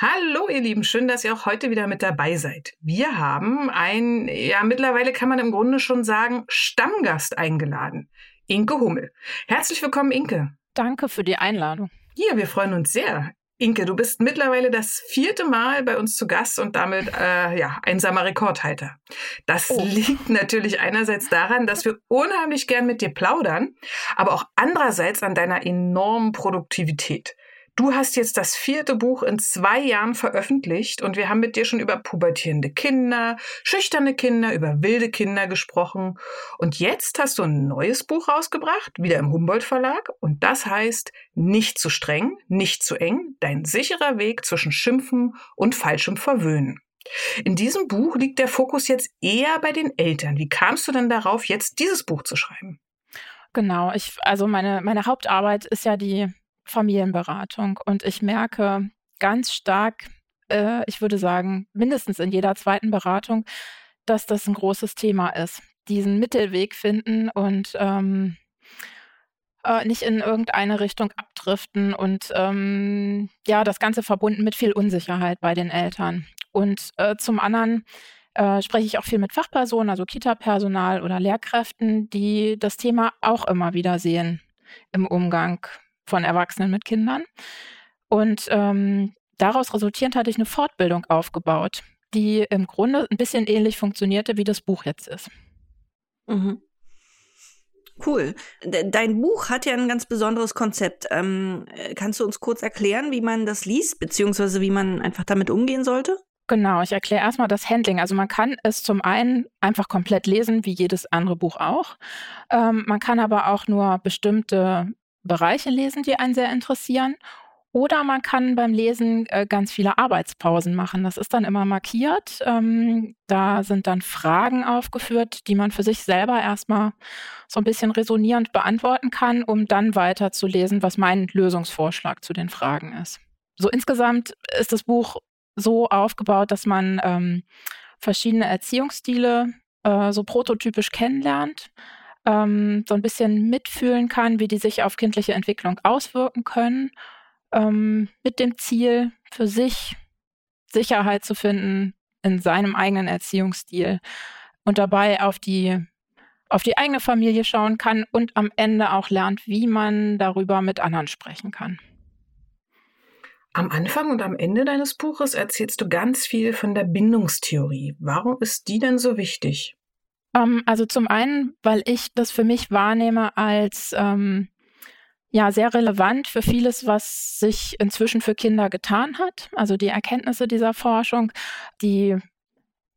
Hallo ihr Lieben, schön, dass ihr auch heute wieder mit dabei seid. Wir haben ein, ja mittlerweile kann man im Grunde schon sagen, Stammgast eingeladen. Inke Hummel. Herzlich willkommen, Inke. Danke für die Einladung. Ja, wir freuen uns sehr. Inke, du bist mittlerweile das vierte Mal bei uns zu Gast und damit äh, ja einsamer Rekordhalter. Das oh. liegt natürlich einerseits daran, dass wir unheimlich gern mit dir plaudern, aber auch andererseits an deiner enormen Produktivität. Du hast jetzt das vierte Buch in zwei Jahren veröffentlicht und wir haben mit dir schon über pubertierende Kinder, schüchterne Kinder, über wilde Kinder gesprochen. Und jetzt hast du ein neues Buch rausgebracht, wieder im Humboldt Verlag. Und das heißt Nicht zu streng, nicht zu eng, dein sicherer Weg zwischen Schimpfen und falschem Verwöhnen. In diesem Buch liegt der Fokus jetzt eher bei den Eltern. Wie kamst du denn darauf, jetzt dieses Buch zu schreiben? Genau, ich, also meine, meine Hauptarbeit ist ja die Familienberatung. Und ich merke ganz stark, äh, ich würde sagen, mindestens in jeder zweiten Beratung, dass das ein großes Thema ist. Diesen Mittelweg finden und ähm, äh, nicht in irgendeine Richtung abdriften und ähm, ja, das Ganze verbunden mit viel Unsicherheit bei den Eltern. Und äh, zum anderen äh, spreche ich auch viel mit Fachpersonen, also Kita-Personal oder Lehrkräften, die das Thema auch immer wieder sehen im Umgang von Erwachsenen mit Kindern. Und ähm, daraus resultierend hatte ich eine Fortbildung aufgebaut, die im Grunde ein bisschen ähnlich funktionierte, wie das Buch jetzt ist. Mhm. Cool. Dein Buch hat ja ein ganz besonderes Konzept. Ähm, kannst du uns kurz erklären, wie man das liest, beziehungsweise wie man einfach damit umgehen sollte? Genau, ich erkläre erstmal das Handling. Also man kann es zum einen einfach komplett lesen, wie jedes andere Buch auch. Ähm, man kann aber auch nur bestimmte Bereiche lesen, die einen sehr interessieren. Oder man kann beim Lesen äh, ganz viele Arbeitspausen machen. Das ist dann immer markiert. Ähm, da sind dann Fragen aufgeführt, die man für sich selber erstmal so ein bisschen resonierend beantworten kann, um dann weiterzulesen, was mein Lösungsvorschlag zu den Fragen ist. So insgesamt ist das Buch so aufgebaut, dass man ähm, verschiedene Erziehungsstile äh, so prototypisch kennenlernt ähm, so ein bisschen mitfühlen kann, wie die sich auf kindliche Entwicklung auswirken können, ähm, mit dem Ziel, für sich Sicherheit zu finden in seinem eigenen Erziehungsstil und dabei auf die auf die eigene Familie schauen kann und am Ende auch lernt, wie man darüber mit anderen sprechen kann. Am Anfang und am Ende deines Buches erzählst du ganz viel von der Bindungstheorie. Warum ist die denn so wichtig? Ähm, also zum einen, weil ich das für mich wahrnehme als ähm, ja sehr relevant für vieles, was sich inzwischen für Kinder getan hat. Also die Erkenntnisse dieser Forschung, die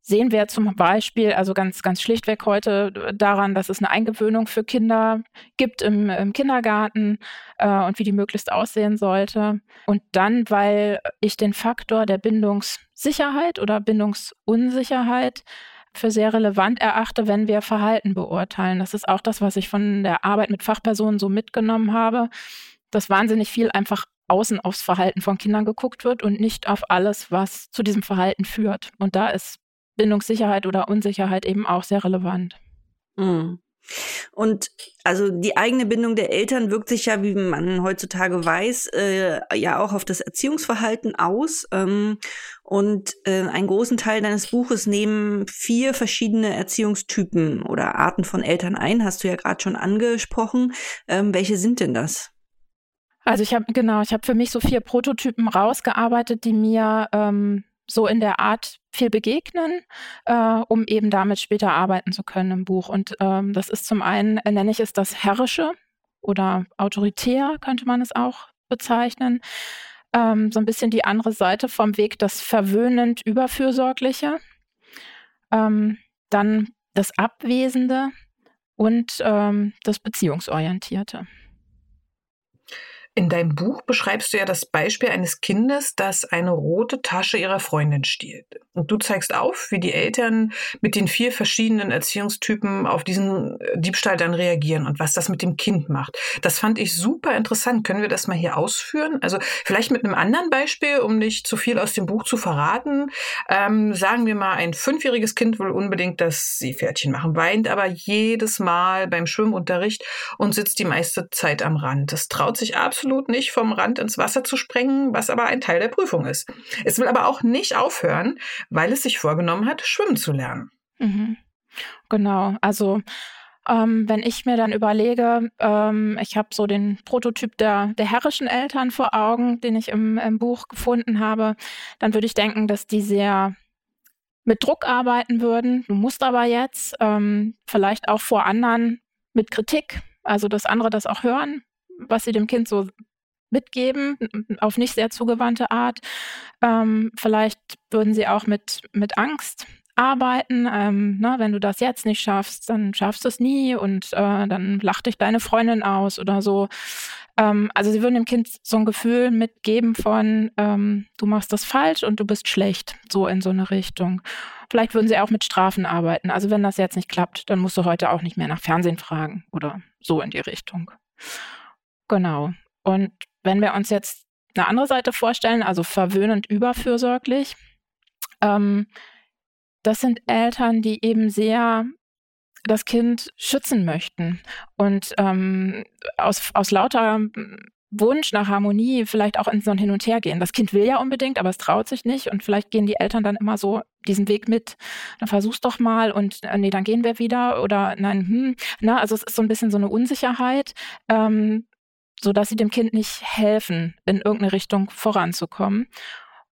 sehen wir zum Beispiel, also ganz, ganz schlichtweg heute daran, dass es eine Eingewöhnung für Kinder gibt im, im Kindergarten äh, und wie die möglichst aussehen sollte. Und dann, weil ich den Faktor der Bindungssicherheit oder Bindungsunsicherheit für sehr relevant erachte, wenn wir Verhalten beurteilen. Das ist auch das, was ich von der Arbeit mit Fachpersonen so mitgenommen habe, dass wahnsinnig viel einfach außen aufs Verhalten von Kindern geguckt wird und nicht auf alles, was zu diesem Verhalten führt. Und da ist Bindungssicherheit oder Unsicherheit eben auch sehr relevant. Mhm. Und also die eigene Bindung der Eltern wirkt sich ja, wie man heutzutage weiß, äh, ja auch auf das Erziehungsverhalten aus. Ähm, und äh, einen großen Teil deines Buches nehmen vier verschiedene Erziehungstypen oder Arten von Eltern ein, hast du ja gerade schon angesprochen. Ähm, welche sind denn das? Also ich habe genau, ich habe für mich so vier Prototypen rausgearbeitet, die mir ähm, so in der Art viel begegnen, äh, um eben damit später arbeiten zu können im Buch. Und ähm, das ist zum einen, äh, nenne ich es das Herrische oder autoritär, könnte man es auch bezeichnen. Ähm, so ein bisschen die andere Seite vom Weg, das verwöhnend Überfürsorgliche. Ähm, dann das Abwesende und ähm, das Beziehungsorientierte. In deinem Buch beschreibst du ja das Beispiel eines Kindes, das eine rote Tasche ihrer Freundin stiehlt. Und du zeigst auf, wie die Eltern mit den vier verschiedenen Erziehungstypen auf diesen äh, Diebstahl dann reagieren und was das mit dem Kind macht. Das fand ich super interessant. Können wir das mal hier ausführen? Also vielleicht mit einem anderen Beispiel, um nicht zu viel aus dem Buch zu verraten. Ähm, sagen wir mal, ein fünfjähriges Kind will unbedingt das Seepferdchen machen, weint aber jedes Mal beim Schwimmunterricht und sitzt die meiste Zeit am Rand. Das traut sich absolut nicht, vom Rand ins Wasser zu sprengen, was aber ein Teil der Prüfung ist. Es will aber auch nicht aufhören, weil es sich vorgenommen hat, schwimmen zu lernen. Mhm. Genau, also ähm, wenn ich mir dann überlege, ähm, ich habe so den Prototyp der, der herrischen Eltern vor Augen, den ich im, im Buch gefunden habe, dann würde ich denken, dass die sehr mit Druck arbeiten würden. Du musst aber jetzt ähm, vielleicht auch vor anderen mit Kritik, also dass andere das auch hören, was sie dem Kind so mitgeben, auf nicht sehr zugewandte Art. Ähm, vielleicht würden sie auch mit, mit Angst arbeiten. Ähm, na, wenn du das jetzt nicht schaffst, dann schaffst du es nie und äh, dann lacht dich deine Freundin aus oder so. Ähm, also sie würden dem Kind so ein Gefühl mitgeben von, ähm, du machst das falsch und du bist schlecht, so in so eine Richtung. Vielleicht würden sie auch mit Strafen arbeiten. Also wenn das jetzt nicht klappt, dann musst du heute auch nicht mehr nach Fernsehen fragen oder so in die Richtung. Genau. Und wenn wir uns jetzt eine andere Seite vorstellen, also verwöhnend überfürsorglich, ähm, das sind Eltern, die eben sehr das Kind schützen möchten und ähm, aus, aus lauter Wunsch nach Harmonie vielleicht auch in so ein Hin und Her gehen. Das Kind will ja unbedingt, aber es traut sich nicht und vielleicht gehen die Eltern dann immer so diesen Weg mit. Dann versuch's doch mal und äh, nee, dann gehen wir wieder oder nein, hm. Na, also es ist so ein bisschen so eine Unsicherheit. Ähm, so dass sie dem Kind nicht helfen, in irgendeine Richtung voranzukommen.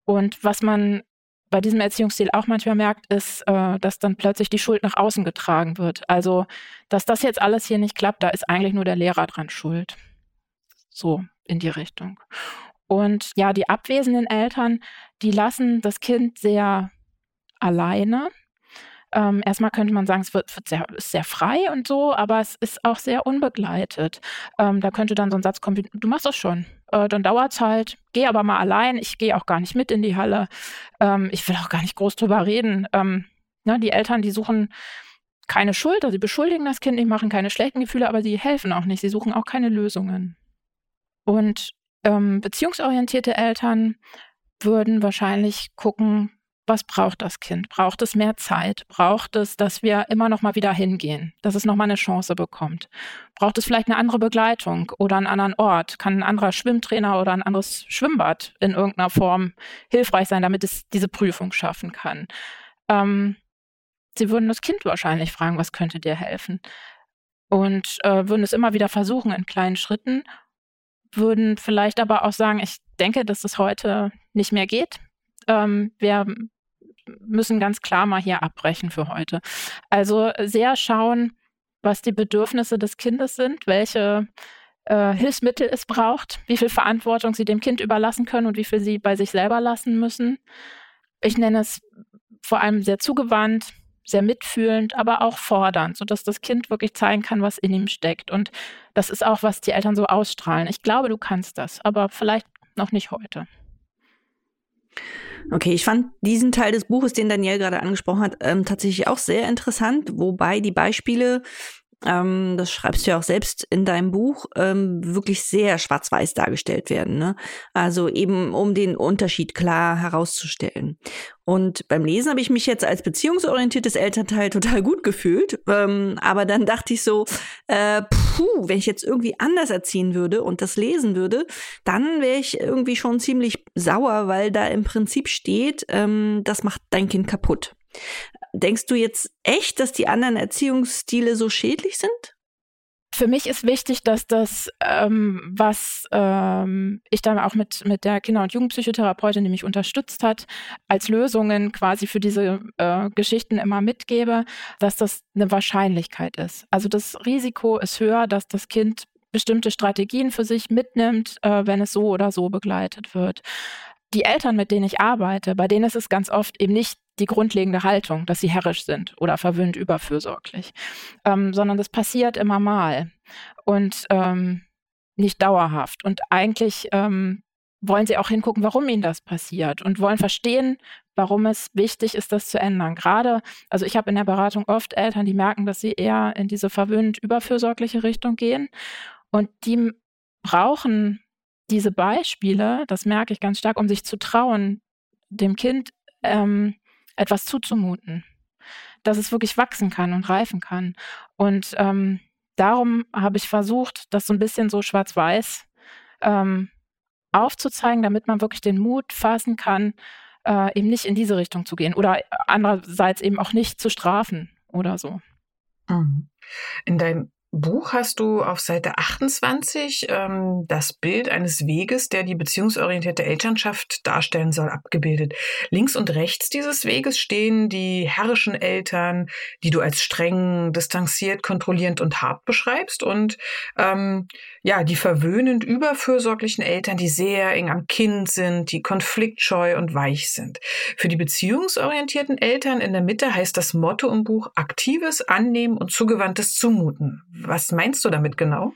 Und was man bei diesem Erziehungsstil auch manchmal merkt, ist, äh, dass dann plötzlich die Schuld nach außen getragen wird. Also, dass das jetzt alles hier nicht klappt, da ist eigentlich nur der Lehrer dran schuld. So in die Richtung. Und ja, die abwesenden Eltern, die lassen das Kind sehr alleine ähm, erstmal könnte man sagen, es wird, wird sehr, ist sehr frei und so, aber es ist auch sehr unbegleitet. Ähm, da könnte dann so ein Satz kommen, wie, du machst das schon. Äh, dann dauert es halt, geh aber mal allein, ich gehe auch gar nicht mit in die Halle. Ähm, ich will auch gar nicht groß drüber reden. Ähm, ne, die Eltern, die suchen keine Schuld, also sie beschuldigen das Kind nicht, machen keine schlechten Gefühle, aber sie helfen auch nicht, sie suchen auch keine Lösungen. Und ähm, beziehungsorientierte Eltern würden wahrscheinlich gucken, was braucht das Kind? Braucht es mehr Zeit? Braucht es, dass wir immer noch mal wieder hingehen, dass es noch mal eine Chance bekommt? Braucht es vielleicht eine andere Begleitung oder einen anderen Ort? Kann ein anderer Schwimmtrainer oder ein anderes Schwimmbad in irgendeiner Form hilfreich sein, damit es diese Prüfung schaffen kann? Ähm, sie würden das Kind wahrscheinlich fragen, was könnte dir helfen? Und äh, würden es immer wieder versuchen in kleinen Schritten, würden vielleicht aber auch sagen, ich denke, dass es heute nicht mehr geht. Ähm, wir müssen ganz klar mal hier abbrechen für heute. Also sehr schauen, was die Bedürfnisse des Kindes sind, welche äh, Hilfsmittel es braucht, wie viel Verantwortung sie dem Kind überlassen können und wie viel sie bei sich selber lassen müssen. Ich nenne es vor allem sehr zugewandt, sehr mitfühlend, aber auch fordernd, sodass das Kind wirklich zeigen kann, was in ihm steckt. Und das ist auch, was die Eltern so ausstrahlen. Ich glaube, du kannst das, aber vielleicht noch nicht heute. Okay, ich fand diesen Teil des Buches, den Daniel gerade angesprochen hat, ähm, tatsächlich auch sehr interessant, wobei die Beispiele ähm, das schreibst du ja auch selbst in deinem Buch, ähm, wirklich sehr schwarz-weiß dargestellt werden. Ne? Also eben, um den Unterschied klar herauszustellen. Und beim Lesen habe ich mich jetzt als beziehungsorientiertes Elternteil total gut gefühlt. Ähm, aber dann dachte ich so, äh, puh, wenn ich jetzt irgendwie anders erziehen würde und das lesen würde, dann wäre ich irgendwie schon ziemlich sauer, weil da im Prinzip steht, ähm, das macht dein Kind kaputt. Denkst du jetzt echt, dass die anderen Erziehungsstile so schädlich sind? Für mich ist wichtig, dass das, ähm, was ähm, ich dann auch mit, mit der Kinder- und Jugendpsychotherapeutin, die mich unterstützt hat, als Lösungen quasi für diese äh, Geschichten immer mitgebe, dass das eine Wahrscheinlichkeit ist. Also das Risiko ist höher, dass das Kind bestimmte Strategien für sich mitnimmt, äh, wenn es so oder so begleitet wird. Die Eltern, mit denen ich arbeite, bei denen ist es ganz oft eben nicht die grundlegende Haltung, dass sie herrisch sind oder verwöhnt überfürsorglich, ähm, sondern das passiert immer mal. Und ähm, nicht dauerhaft. Und eigentlich ähm, wollen sie auch hingucken, warum ihnen das passiert und wollen verstehen, warum es wichtig ist, das zu ändern. Gerade, also ich habe in der Beratung oft Eltern, die merken, dass sie eher in diese verwöhnt überfürsorgliche Richtung gehen und die brauchen diese Beispiele, das merke ich ganz stark, um sich zu trauen, dem Kind ähm, etwas zuzumuten, dass es wirklich wachsen kann und reifen kann. Und ähm, darum habe ich versucht, das so ein bisschen so schwarz-weiß ähm, aufzuzeigen, damit man wirklich den Mut fassen kann, äh, eben nicht in diese Richtung zu gehen oder andererseits eben auch nicht zu strafen oder so. Mhm. In deinem Buch hast du auf Seite 28 ähm, das Bild eines Weges, der die beziehungsorientierte Elternschaft darstellen soll, abgebildet. Links und rechts dieses Weges stehen die herrischen Eltern, die du als streng, distanziert, kontrollierend und hart beschreibst und ähm, ja, die verwöhnend überfürsorglichen Eltern, die sehr eng am Kind sind, die konfliktscheu und weich sind. Für die beziehungsorientierten Eltern in der Mitte heißt das Motto im Buch aktives Annehmen und zugewandtes Zumuten. Was meinst du damit genau?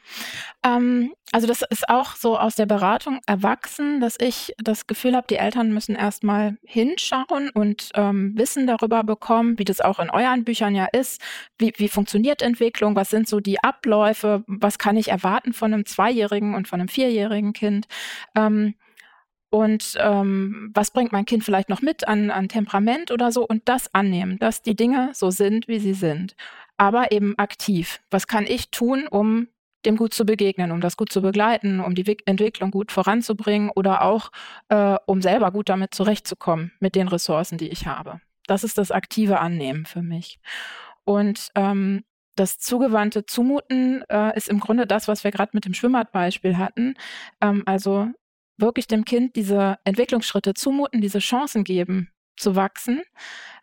Ähm, also das ist auch so aus der Beratung erwachsen, dass ich das Gefühl habe, die Eltern müssen erstmal hinschauen und ähm, Wissen darüber bekommen, wie das auch in euren Büchern ja ist. Wie, wie funktioniert Entwicklung? Was sind so die Abläufe? Was kann ich erwarten von einem Zweijährigen und von einem Vierjährigen Kind? Ähm, und ähm, was bringt mein Kind vielleicht noch mit an, an Temperament oder so und das annehmen, dass die Dinge so sind, wie sie sind aber eben aktiv. Was kann ich tun, um dem gut zu begegnen, um das gut zu begleiten, um die Entwicklung gut voranzubringen oder auch äh, um selber gut damit zurechtzukommen mit den Ressourcen, die ich habe. Das ist das aktive Annehmen für mich. Und ähm, das zugewandte Zumuten äh, ist im Grunde das, was wir gerade mit dem Schwimmbadbeispiel hatten. Ähm, also wirklich dem Kind diese Entwicklungsschritte zumuten, diese Chancen geben, zu wachsen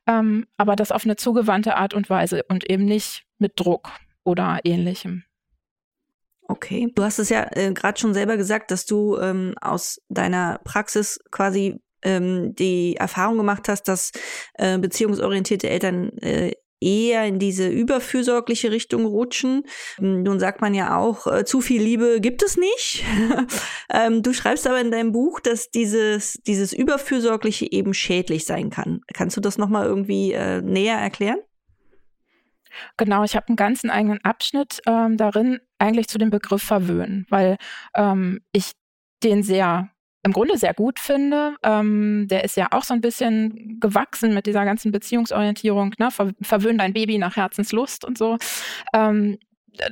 ähm, aber das auf eine zugewandte Art und Weise und eben nicht mit Druck oder ähnlichem. Okay, du hast es ja äh, gerade schon selber gesagt, dass du ähm, aus deiner Praxis quasi ähm, die Erfahrung gemacht hast, dass äh, beziehungsorientierte Eltern äh, eher in diese überfürsorgliche Richtung rutschen. Ähm, nun sagt man ja auch, äh, zu viel Liebe gibt es nicht. ähm, du schreibst aber in deinem Buch, dass dieses, dieses Überfürsorgliche eben schädlich sein kann. Kannst du das nochmal irgendwie äh, näher erklären? Genau, ich habe einen ganzen eigenen Abschnitt ähm, darin eigentlich zu dem Begriff verwöhnen, weil ähm, ich den sehr im Grunde sehr gut finde. Ähm, der ist ja auch so ein bisschen gewachsen mit dieser ganzen Beziehungsorientierung, ne? Ver verwöhn dein Baby nach Herzenslust und so. Ähm,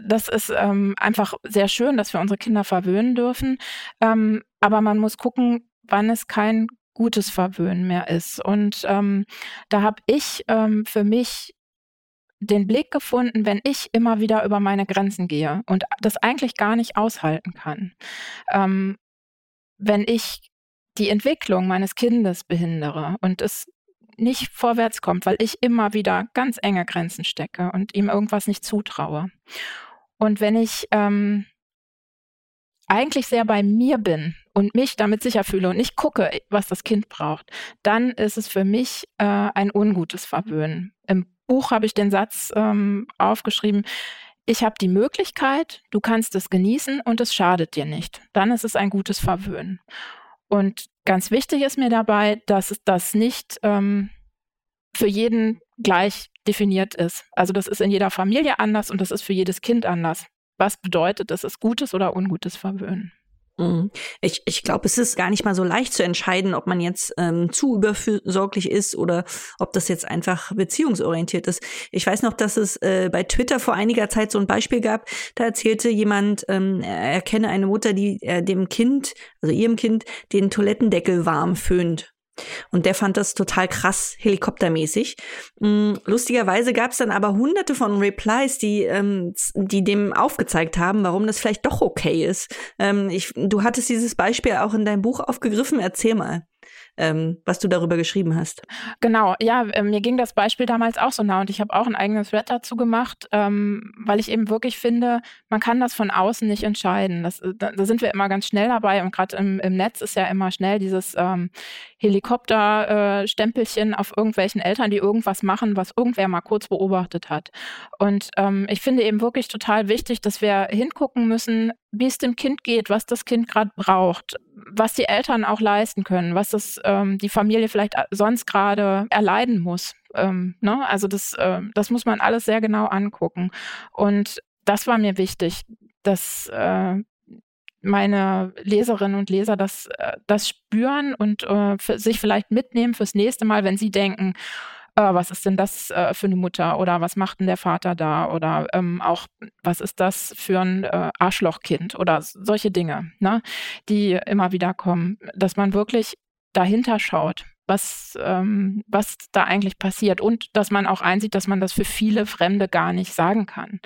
das ist ähm, einfach sehr schön, dass wir unsere Kinder verwöhnen dürfen. Ähm, aber man muss gucken, wann es kein gutes Verwöhnen mehr ist. Und ähm, da habe ich ähm, für mich den Blick gefunden, wenn ich immer wieder über meine Grenzen gehe und das eigentlich gar nicht aushalten kann. Ähm, wenn ich die Entwicklung meines Kindes behindere und es nicht vorwärts kommt, weil ich immer wieder ganz enge Grenzen stecke und ihm irgendwas nicht zutraue. Und wenn ich ähm, eigentlich sehr bei mir bin und mich damit sicher fühle und nicht gucke, was das Kind braucht, dann ist es für mich äh, ein ungutes Verwöhnen. Im Buch habe ich den Satz ähm, aufgeschrieben, ich habe die Möglichkeit, du kannst es genießen und es schadet dir nicht. Dann ist es ein gutes Verwöhnen. Und ganz wichtig ist mir dabei, dass das nicht ähm, für jeden gleich definiert ist. Also das ist in jeder Familie anders und das ist für jedes Kind anders. Was bedeutet, das ist gutes oder ungutes Verwöhnen? Mhm. Ich, ich glaube, es ist gar nicht mal so leicht zu entscheiden, ob man jetzt ähm, zu überfürsorglich ist oder ob das jetzt einfach beziehungsorientiert ist. Ich weiß noch, dass es äh, bei Twitter vor einiger Zeit so ein Beispiel gab. Da erzählte jemand, ähm, er kenne eine Mutter, die äh, dem Kind, also ihrem Kind, den Toilettendeckel warm föhnt. Und der fand das total krass, helikoptermäßig. Mm, lustigerweise gab es dann aber hunderte von Replies, die, ähm, die dem aufgezeigt haben, warum das vielleicht doch okay ist. Ähm, ich, du hattest dieses Beispiel auch in deinem Buch aufgegriffen. Erzähl mal. Ähm, was du darüber geschrieben hast. Genau, ja, äh, mir ging das Beispiel damals auch so nah und ich habe auch ein eigenes Thread dazu gemacht, ähm, weil ich eben wirklich finde, man kann das von außen nicht entscheiden. Das, äh, da, da sind wir immer ganz schnell dabei und gerade im, im, Netz ist ja immer schnell dieses ähm, Helikopter-Stempelchen auf irgendwelchen Eltern, die irgendwas machen, was irgendwer mal kurz beobachtet hat. Und ähm, ich finde eben wirklich total wichtig, dass wir hingucken müssen, wie es dem Kind geht, was das Kind gerade braucht, was die Eltern auch leisten können, was das ähm, die Familie vielleicht äh, sonst gerade erleiden muss. Ähm, ne? Also das, äh, das muss man alles sehr genau angucken. Und das war mir wichtig, dass äh, meine Leserinnen und Leser das, äh, das spüren und äh, sich vielleicht mitnehmen fürs nächste Mal, wenn sie denken, äh, was ist denn das äh, für eine Mutter oder was macht denn der Vater da oder ähm, auch, was ist das für ein äh, Arschlochkind oder solche Dinge, ne, die immer wieder kommen, dass man wirklich dahinter schaut, was, ähm, was da eigentlich passiert und dass man auch einsieht, dass man das für viele Fremde gar nicht sagen kann.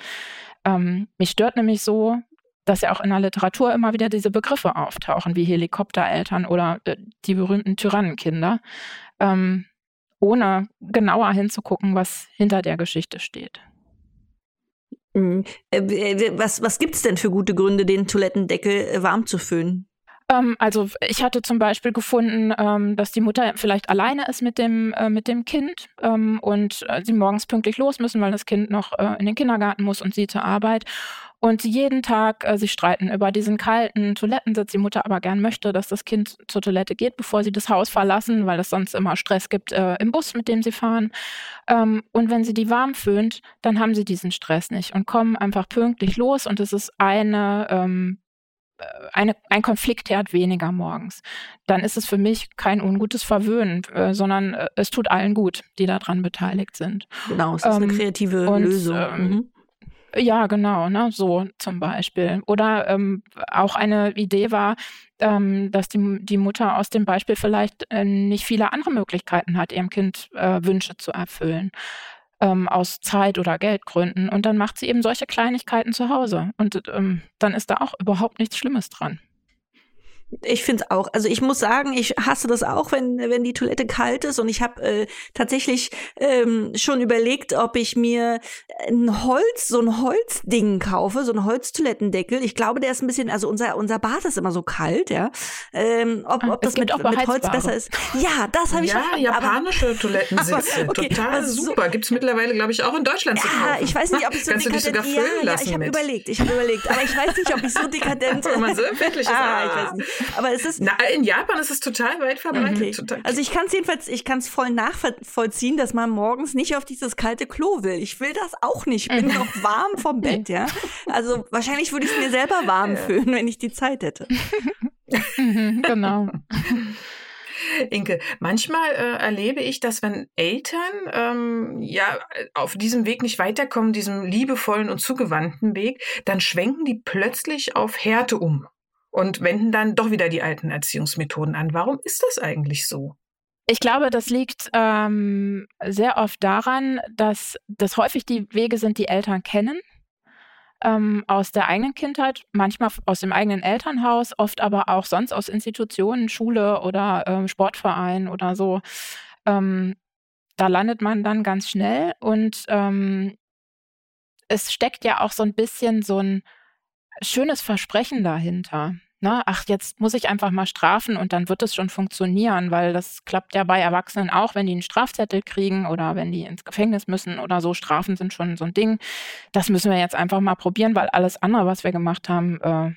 Ähm, mich stört nämlich so, dass ja auch in der Literatur immer wieder diese Begriffe auftauchen, wie Helikoptereltern oder äh, die berühmten Tyrannenkinder, ähm, ohne genauer hinzugucken, was hinter der Geschichte steht. Mhm. Äh, was, was gibt es denn für gute Gründe, den Toilettendeckel äh, warm zu föhnen? Ähm, also ich hatte zum Beispiel gefunden, ähm, dass die Mutter vielleicht alleine ist mit dem, äh, mit dem Kind ähm, und äh, sie morgens pünktlich los müssen, weil das Kind noch äh, in den Kindergarten muss und sie zur Arbeit. Und jeden Tag, äh, sie streiten über diesen kalten Toilettensitz. Die Mutter aber gern möchte, dass das Kind zur Toilette geht, bevor sie das Haus verlassen, weil es sonst immer Stress gibt äh, im Bus, mit dem sie fahren. Ähm, und wenn sie die warm föhnt, dann haben sie diesen Stress nicht und kommen einfach pünktlich los. Und es ist eine ähm, äh, eine, ein Konfliktherd weniger morgens. Dann ist es für mich kein ungutes Verwöhnen, äh, sondern äh, es tut allen gut, die daran beteiligt sind. Genau, es ist ähm, eine kreative und, Lösung. Ähm, mhm. Ja, genau, ne, so zum Beispiel. Oder ähm, auch eine Idee war, ähm, dass die, die Mutter aus dem Beispiel vielleicht äh, nicht viele andere Möglichkeiten hat, ihrem Kind äh, Wünsche zu erfüllen, ähm, aus Zeit- oder Geldgründen. Und dann macht sie eben solche Kleinigkeiten zu Hause. Und ähm, dann ist da auch überhaupt nichts Schlimmes dran. Ich finde es auch. Also ich muss sagen, ich hasse das auch, wenn, wenn die Toilette kalt ist. Und ich habe äh, tatsächlich ähm, schon überlegt, ob ich mir ein Holz, so ein Holzding kaufe, so ein Holztoilettendeckel. Ich glaube, der ist ein bisschen, also unser, unser Bad ist immer so kalt, ja. Ähm, ob, ob das mit, mit Holz besser ist. Ja, das habe ich ja, schon. Ja, japanische aber, Toilettensitze. okay, Total super. Gibt es mittlerweile, glaube ich, auch in Deutschland ja, zu kaufen. ich weiß nicht, ob ich so Kannst dekadent... du dich sogar füllen ja, lassen ja, ich habe überlegt, ich habe überlegt. Aber ich weiß nicht, ob ich so dekadent... Wenn man so empfindlich ist. Ah, ich weiß nicht. Aber es ist. Na, in Japan ist es total weit verbreitet. Okay. Total. Also ich kann es jedenfalls, ich kann es voll nachvollziehen, dass man morgens nicht auf dieses kalte Klo will. Ich will das auch nicht. Ich bin noch warm vom Bett, ja. Also wahrscheinlich würde ich es mir selber warm fühlen, wenn ich die Zeit hätte. genau. Inke, manchmal äh, erlebe ich, dass wenn Eltern ähm, ja auf diesem Weg nicht weiterkommen, diesem liebevollen und zugewandten Weg, dann schwenken die plötzlich auf Härte um und wenden dann doch wieder die alten Erziehungsmethoden an. Warum ist das eigentlich so? Ich glaube, das liegt ähm, sehr oft daran, dass das häufig die Wege sind, die Eltern kennen. Ähm, aus der eigenen Kindheit, manchmal aus dem eigenen Elternhaus, oft aber auch sonst aus Institutionen, Schule oder ähm, Sportverein oder so. Ähm, da landet man dann ganz schnell und ähm, es steckt ja auch so ein bisschen so ein schönes Versprechen dahinter. Ne? Ach, jetzt muss ich einfach mal strafen und dann wird es schon funktionieren, weil das klappt ja bei Erwachsenen auch, wenn die einen Strafzettel kriegen oder wenn die ins Gefängnis müssen oder so. Strafen sind schon so ein Ding. Das müssen wir jetzt einfach mal probieren, weil alles andere, was wir gemacht haben, äh,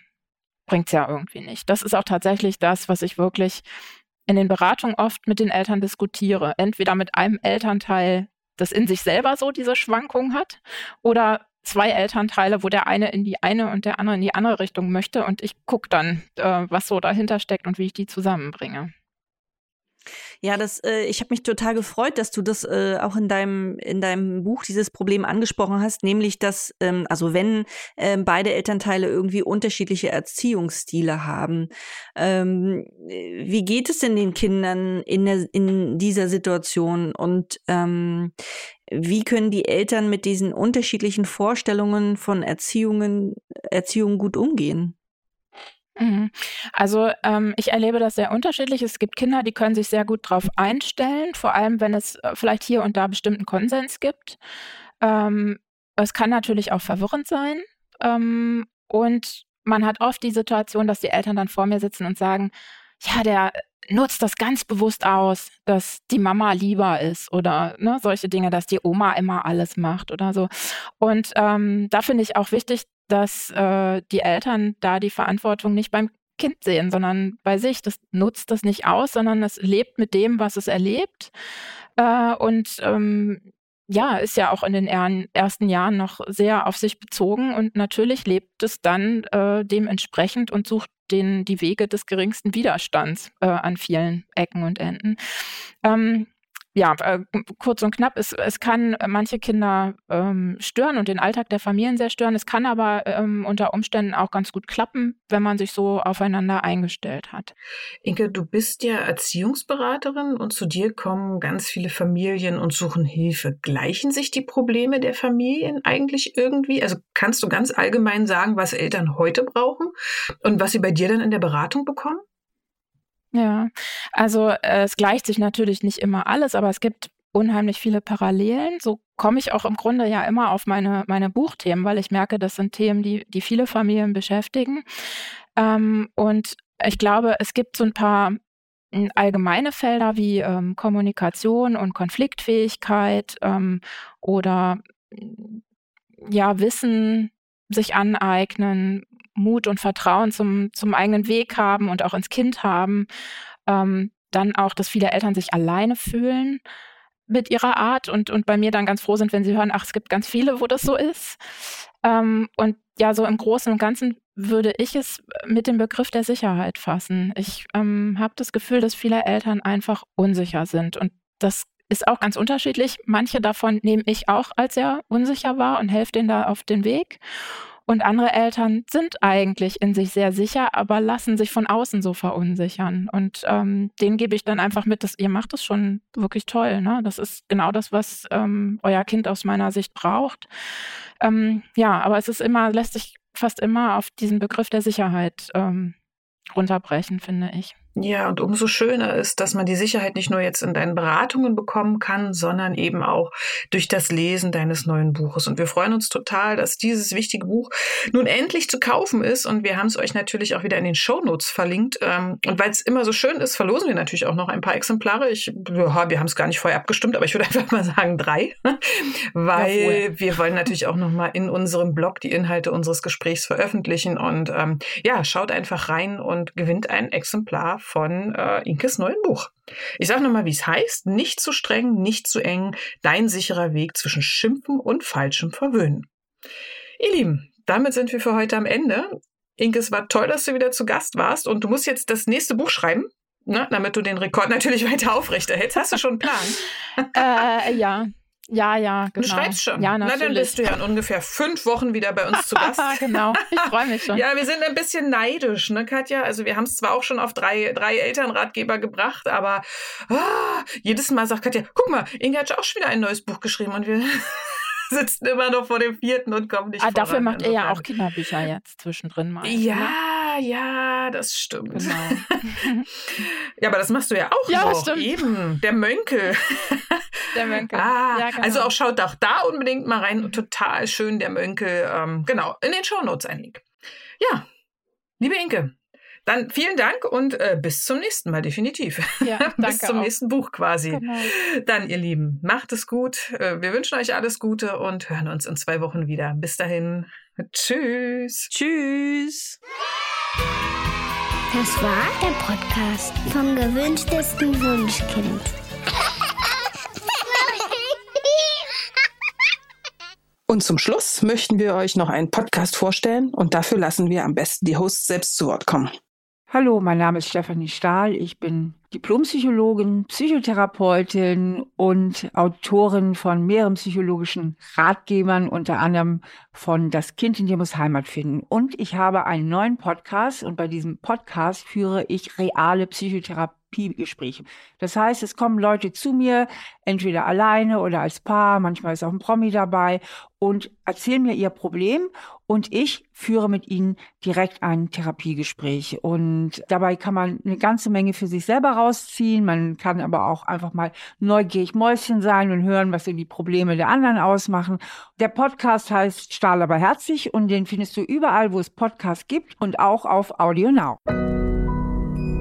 bringt es ja irgendwie nicht. Das ist auch tatsächlich das, was ich wirklich in den Beratungen oft mit den Eltern diskutiere. Entweder mit einem Elternteil, das in sich selber so diese Schwankung hat, oder zwei Elternteile, wo der eine in die eine und der andere in die andere Richtung möchte. Und ich gucke dann, äh, was so dahinter steckt und wie ich die zusammenbringe. Ja, das, äh, ich habe mich total gefreut, dass du das äh, auch in deinem, in deinem Buch dieses Problem angesprochen hast, nämlich dass, ähm, also wenn ähm, beide Elternteile irgendwie unterschiedliche Erziehungsstile haben, ähm, wie geht es denn den Kindern in, der, in dieser Situation und ähm, wie können die Eltern mit diesen unterschiedlichen Vorstellungen von Erziehungen, Erziehung gut umgehen? Mhm. Also ähm, ich erlebe das sehr unterschiedlich. Es gibt Kinder, die können sich sehr gut darauf einstellen, vor allem wenn es äh, vielleicht hier und da bestimmten Konsens gibt. Ähm, es kann natürlich auch verwirrend sein. Ähm, und man hat oft die Situation, dass die Eltern dann vor mir sitzen und sagen, ja, der nutzt das ganz bewusst aus, dass die Mama lieber ist oder ne, solche Dinge, dass die Oma immer alles macht oder so. Und ähm, da finde ich auch wichtig, dass äh, die Eltern da die Verantwortung nicht beim Kind sehen, sondern bei sich. Das nutzt das nicht aus, sondern es lebt mit dem, was es erlebt. Äh, und ähm, ja, ist ja auch in den ersten Jahren noch sehr auf sich bezogen und natürlich lebt es dann äh, dementsprechend und sucht den, die Wege des geringsten Widerstands äh, an vielen Ecken und Enden. Ähm, ja, äh, kurz und knapp, es, es kann manche Kinder ähm, stören und den Alltag der Familien sehr stören. Es kann aber ähm, unter Umständen auch ganz gut klappen, wenn man sich so aufeinander eingestellt hat. Inke, du bist ja Erziehungsberaterin und zu dir kommen ganz viele Familien und suchen Hilfe. Gleichen sich die Probleme der Familien eigentlich irgendwie? Also kannst du ganz allgemein sagen, was Eltern heute brauchen und was sie bei dir dann in der Beratung bekommen? Ja, also äh, es gleicht sich natürlich nicht immer alles, aber es gibt unheimlich viele Parallelen. So komme ich auch im Grunde ja immer auf meine, meine Buchthemen, weil ich merke, das sind Themen, die, die viele Familien beschäftigen. Ähm, und ich glaube, es gibt so ein paar hm, allgemeine Felder wie ähm, Kommunikation und Konfliktfähigkeit ähm, oder ja, Wissen sich aneignen, Mut und Vertrauen zum, zum eigenen Weg haben und auch ins Kind haben. Ähm, dann auch, dass viele Eltern sich alleine fühlen mit ihrer Art und, und bei mir dann ganz froh sind, wenn sie hören, ach, es gibt ganz viele, wo das so ist. Ähm, und ja, so im Großen und Ganzen würde ich es mit dem Begriff der Sicherheit fassen. Ich ähm, habe das Gefühl, dass viele Eltern einfach unsicher sind und das ist auch ganz unterschiedlich. Manche davon nehme ich auch als sehr unsicher wahr und helfe denen da auf den Weg. Und andere Eltern sind eigentlich in sich sehr sicher, aber lassen sich von außen so verunsichern. Und ähm, denen gebe ich dann einfach mit, dass ihr macht es schon wirklich toll. Ne? Das ist genau das, was ähm, euer Kind aus meiner Sicht braucht. Ähm, ja, aber es ist immer, lässt sich fast immer auf diesen Begriff der Sicherheit ähm, runterbrechen, finde ich. Ja, und umso schöner ist, dass man die Sicherheit nicht nur jetzt in deinen Beratungen bekommen kann, sondern eben auch durch das Lesen deines neuen Buches. Und wir freuen uns total, dass dieses wichtige Buch nun endlich zu kaufen ist. Und wir haben es euch natürlich auch wieder in den Shownotes verlinkt. Ähm, und weil es immer so schön ist, verlosen wir natürlich auch noch ein paar Exemplare. Ich, ja, wir haben es gar nicht vorher abgestimmt, aber ich würde einfach mal sagen drei, weil ja, wir wollen natürlich auch noch mal in unserem Blog die Inhalte unseres Gesprächs veröffentlichen. Und ähm, ja, schaut einfach rein und gewinnt ein Exemplar von äh, Inkes neuen Buch. Ich sage nochmal, wie es heißt. Nicht zu streng, nicht zu eng. Dein sicherer Weg zwischen Schimpfen und falschem Verwöhnen. Ihr Lieben, damit sind wir für heute am Ende. Inke, es war toll, dass du wieder zu Gast warst und du musst jetzt das nächste Buch schreiben, ne, damit du den Rekord natürlich weiter aufrechterhältst. Hast du schon einen Plan? äh, ja, ja, ja, genau. Du schreibst schon. Ja, natürlich. Na, dann bist du ja in ungefähr fünf Wochen wieder bei uns zu Gast. genau, ich freue mich schon. ja, wir sind ein bisschen neidisch, ne, Katja? Also wir haben es zwar auch schon auf drei, drei Elternratgeber gebracht, aber ah, jedes Mal sagt Katja, guck mal, Inge hat auch schon wieder ein neues Buch geschrieben und wir sitzen immer noch vor dem vierten und kommen nicht ah, voran. Dafür macht er ja auch Kinderbücher jetzt zwischendrin mal. Ja, ne? ja, das stimmt. Genau. ja, aber das machst du ja auch ja, noch. Stimmt. Eben, der Mönkel. Der Mönkel. Ah, ja, genau. Also auch schaut auch da unbedingt mal rein. Total schön, der Mönkel. Ähm, genau, in den Shownotes ein Link. Ja, liebe Inke, dann vielen Dank und äh, bis zum nächsten Mal, definitiv. Ja, bis zum auch. nächsten Buch quasi. Genau. Dann, ihr Lieben, macht es gut. Äh, wir wünschen euch alles Gute und hören uns in zwei Wochen wieder. Bis dahin. Tschüss. Tschüss. Das war der Podcast vom gewünschtesten Wunschkind. Und zum Schluss möchten wir euch noch einen Podcast vorstellen und dafür lassen wir am besten die Hosts selbst zu Wort kommen. Hallo, mein Name ist Stefanie Stahl. Ich bin Diplompsychologin, Psychotherapeutin und Autorin von mehreren psychologischen Ratgebern, unter anderem von Das Kind in dir muss Heimat finden. Und ich habe einen neuen Podcast und bei diesem Podcast führe ich reale Psychotherapie Therapiegespräche. Das heißt, es kommen Leute zu mir, entweder alleine oder als Paar, manchmal ist auch ein Promi dabei und erzählen mir ihr Problem und ich führe mit ihnen direkt ein Therapiegespräch. Und dabei kann man eine ganze Menge für sich selber rausziehen. Man kann aber auch einfach mal neugierig Mäuschen sein und hören, was so die Probleme der anderen ausmachen. Der Podcast heißt Stahl aber herzlich und den findest du überall, wo es Podcasts gibt und auch auf Audio Now.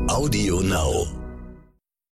Audio Now.